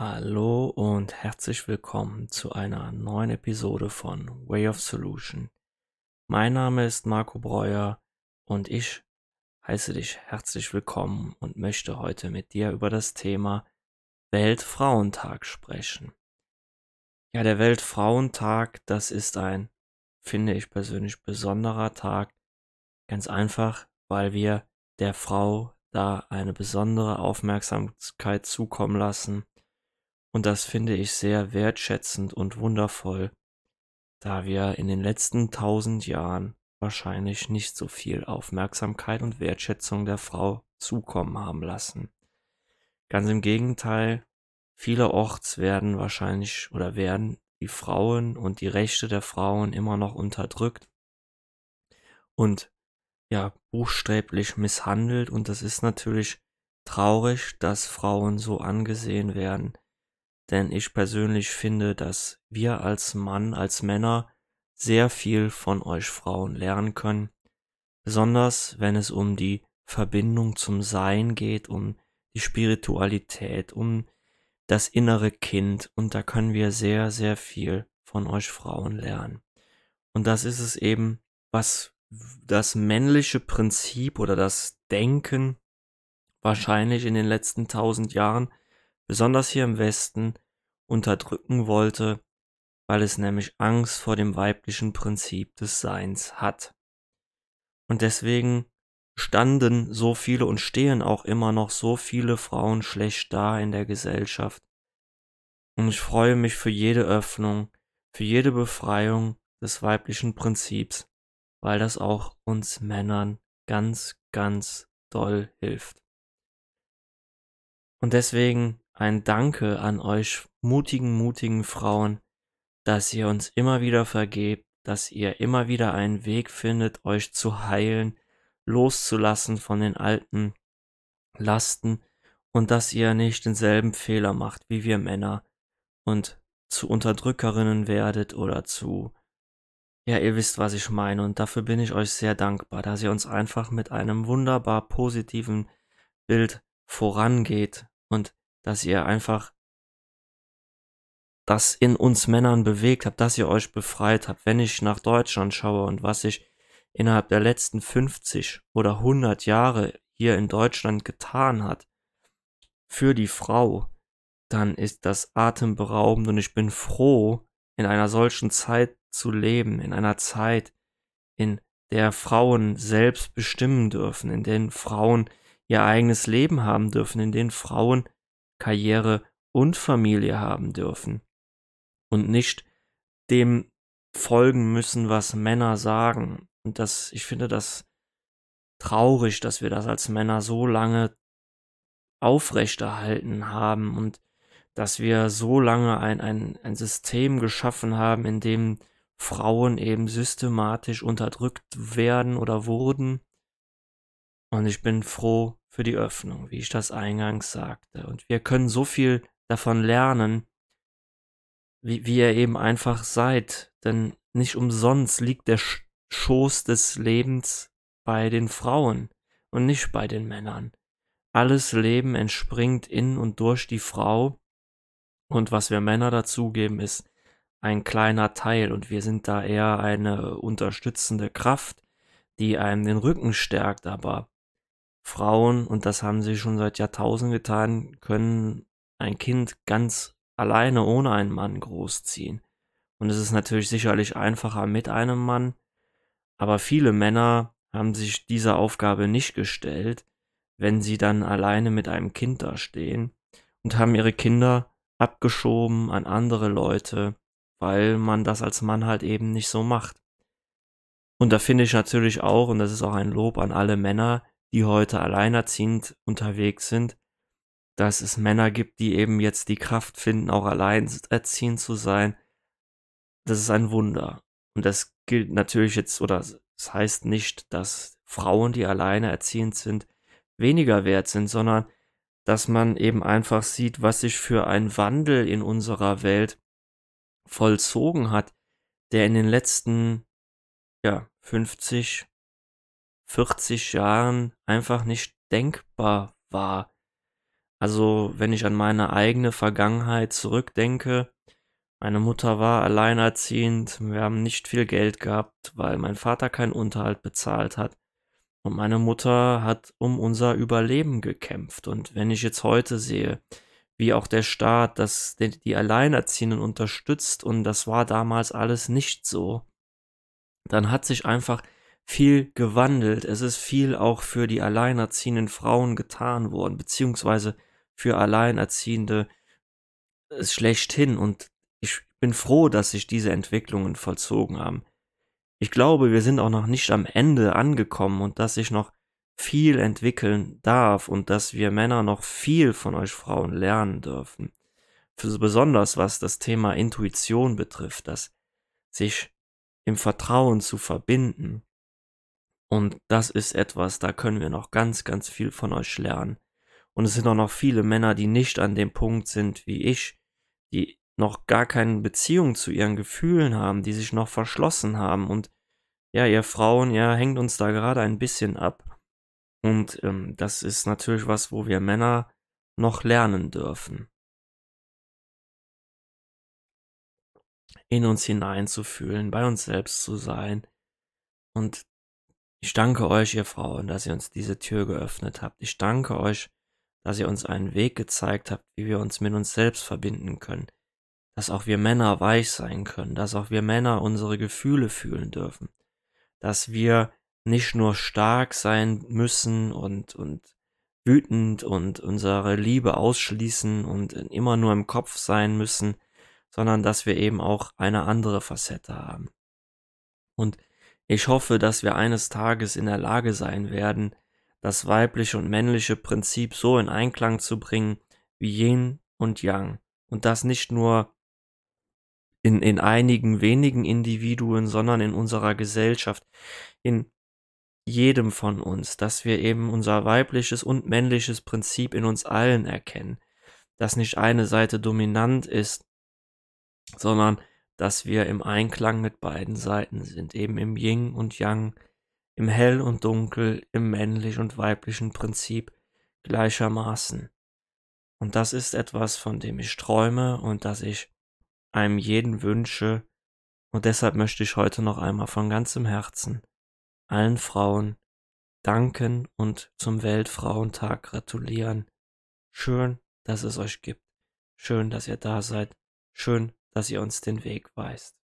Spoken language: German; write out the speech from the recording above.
Hallo und herzlich willkommen zu einer neuen Episode von Way of Solution. Mein Name ist Marco Breuer und ich heiße dich herzlich willkommen und möchte heute mit dir über das Thema Weltfrauentag sprechen. Ja, der Weltfrauentag, das ist ein, finde ich persönlich, besonderer Tag. Ganz einfach, weil wir der Frau da eine besondere Aufmerksamkeit zukommen lassen und das finde ich sehr wertschätzend und wundervoll, da wir in den letzten tausend Jahren wahrscheinlich nicht so viel Aufmerksamkeit und Wertschätzung der Frau zukommen haben lassen. Ganz im Gegenteil, vielerorts werden wahrscheinlich oder werden die Frauen und die Rechte der Frauen immer noch unterdrückt und ja, buchstäblich misshandelt und das ist natürlich traurig, dass Frauen so angesehen werden, denn ich persönlich finde, dass wir als Mann, als Männer sehr viel von euch Frauen lernen können, besonders wenn es um die Verbindung zum Sein geht, um die Spiritualität, um das innere Kind und da können wir sehr, sehr viel von euch Frauen lernen. Und das ist es eben, was das männliche Prinzip oder das Denken wahrscheinlich in den letzten tausend Jahren besonders hier im Westen, unterdrücken wollte, weil es nämlich Angst vor dem weiblichen Prinzip des Seins hat. Und deswegen standen so viele und stehen auch immer noch so viele Frauen schlecht da in der Gesellschaft. Und ich freue mich für jede Öffnung, für jede Befreiung des weiblichen Prinzips, weil das auch uns Männern ganz, ganz doll hilft. Und deswegen ein Danke an euch mutigen, mutigen Frauen, dass ihr uns immer wieder vergebt, dass ihr immer wieder einen Weg findet, euch zu heilen, loszulassen von den alten Lasten und dass ihr nicht denselben Fehler macht wie wir Männer und zu Unterdrückerinnen werdet oder zu ja, ihr wisst, was ich meine und dafür bin ich euch sehr dankbar, dass ihr uns einfach mit einem wunderbar positiven Bild vorangeht und dass ihr einfach das in uns Männern bewegt habt, dass ihr euch befreit habt. Wenn ich nach Deutschland schaue und was sich innerhalb der letzten 50 oder 100 Jahre hier in Deutschland getan hat für die Frau, dann ist das atemberaubend und ich bin froh, in einer solchen Zeit zu leben, in einer Zeit, in der Frauen selbst bestimmen dürfen, in denen Frauen ihr eigenes Leben haben dürfen, in denen Frauen Karriere und Familie haben dürfen und nicht dem folgen müssen, was Männer sagen. Und das, ich finde das traurig, dass wir das als Männer so lange aufrechterhalten haben und dass wir so lange ein, ein, ein System geschaffen haben, in dem Frauen eben systematisch unterdrückt werden oder wurden. Und ich bin froh für die Öffnung, wie ich das eingangs sagte. Und wir können so viel davon lernen, wie, wie ihr eben einfach seid. Denn nicht umsonst liegt der Schoß des Lebens bei den Frauen und nicht bei den Männern. Alles Leben entspringt in und durch die Frau. Und was wir Männer dazugeben, ist ein kleiner Teil. Und wir sind da eher eine unterstützende Kraft, die einem den Rücken stärkt. Aber Frauen, und das haben sie schon seit Jahrtausenden getan, können ein Kind ganz alleine ohne einen Mann großziehen. Und es ist natürlich sicherlich einfacher mit einem Mann, aber viele Männer haben sich dieser Aufgabe nicht gestellt, wenn sie dann alleine mit einem Kind da stehen und haben ihre Kinder abgeschoben an andere Leute, weil man das als Mann halt eben nicht so macht. Und da finde ich natürlich auch, und das ist auch ein Lob an alle Männer, die heute alleinerziehend unterwegs sind, dass es Männer gibt, die eben jetzt die Kraft finden, auch alleinerziehend zu sein. Das ist ein Wunder. Und das gilt natürlich jetzt, oder es das heißt nicht, dass Frauen, die alleine erziehend sind, weniger wert sind, sondern dass man eben einfach sieht, was sich für ein Wandel in unserer Welt vollzogen hat, der in den letzten ja, 50, 40 Jahren einfach nicht denkbar war. Also, wenn ich an meine eigene Vergangenheit zurückdenke, meine Mutter war alleinerziehend, wir haben nicht viel Geld gehabt, weil mein Vater keinen Unterhalt bezahlt hat. Und meine Mutter hat um unser Überleben gekämpft. Und wenn ich jetzt heute sehe, wie auch der Staat das, die, Alleinerziehenden unterstützt, und das war damals alles nicht so, dann hat sich einfach viel gewandelt. Es ist viel auch für die alleinerziehenden Frauen getan worden, beziehungsweise für Alleinerziehende schlechthin. Und ich bin froh, dass sich diese Entwicklungen vollzogen haben. Ich glaube, wir sind auch noch nicht am Ende angekommen und dass sich noch viel entwickeln darf und dass wir Männer noch viel von euch Frauen lernen dürfen. Besonders was das Thema Intuition betrifft, dass sich im Vertrauen zu verbinden. Und das ist etwas, da können wir noch ganz, ganz viel von euch lernen. Und es sind auch noch viele Männer, die nicht an dem Punkt sind wie ich, die noch gar keine Beziehung zu ihren Gefühlen haben, die sich noch verschlossen haben. Und ja, ihr Frauen, ja, hängt uns da gerade ein bisschen ab. Und ähm, das ist natürlich was, wo wir Männer noch lernen dürfen. In uns hineinzufühlen, bei uns selbst zu sein. Und ich danke euch, ihr Frauen, dass ihr uns diese Tür geöffnet habt. Ich danke euch, dass ihr uns einen Weg gezeigt habt, wie wir uns mit uns selbst verbinden können dass auch wir Männer weich sein können, dass auch wir Männer unsere Gefühle fühlen dürfen, dass wir nicht nur stark sein müssen und, und wütend und unsere Liebe ausschließen und immer nur im Kopf sein müssen, sondern dass wir eben auch eine andere Facette haben. Und ich hoffe, dass wir eines Tages in der Lage sein werden, das weibliche und männliche Prinzip so in Einklang zu bringen wie Yin und Yang. Und das nicht nur in, in einigen wenigen Individuen, sondern in unserer Gesellschaft, in jedem von uns, dass wir eben unser weibliches und männliches Prinzip in uns allen erkennen, dass nicht eine Seite dominant ist, sondern dass wir im Einklang mit beiden Seiten sind, eben im Yin und Yang, im Hell und Dunkel, im männlich und weiblichen Prinzip gleichermaßen. Und das ist etwas, von dem ich träume und das ich einem jeden wünsche, und deshalb möchte ich heute noch einmal von ganzem Herzen allen Frauen danken und zum Weltfrauentag gratulieren. Schön, dass es euch gibt. Schön, dass ihr da seid. Schön, dass ihr uns den Weg weist.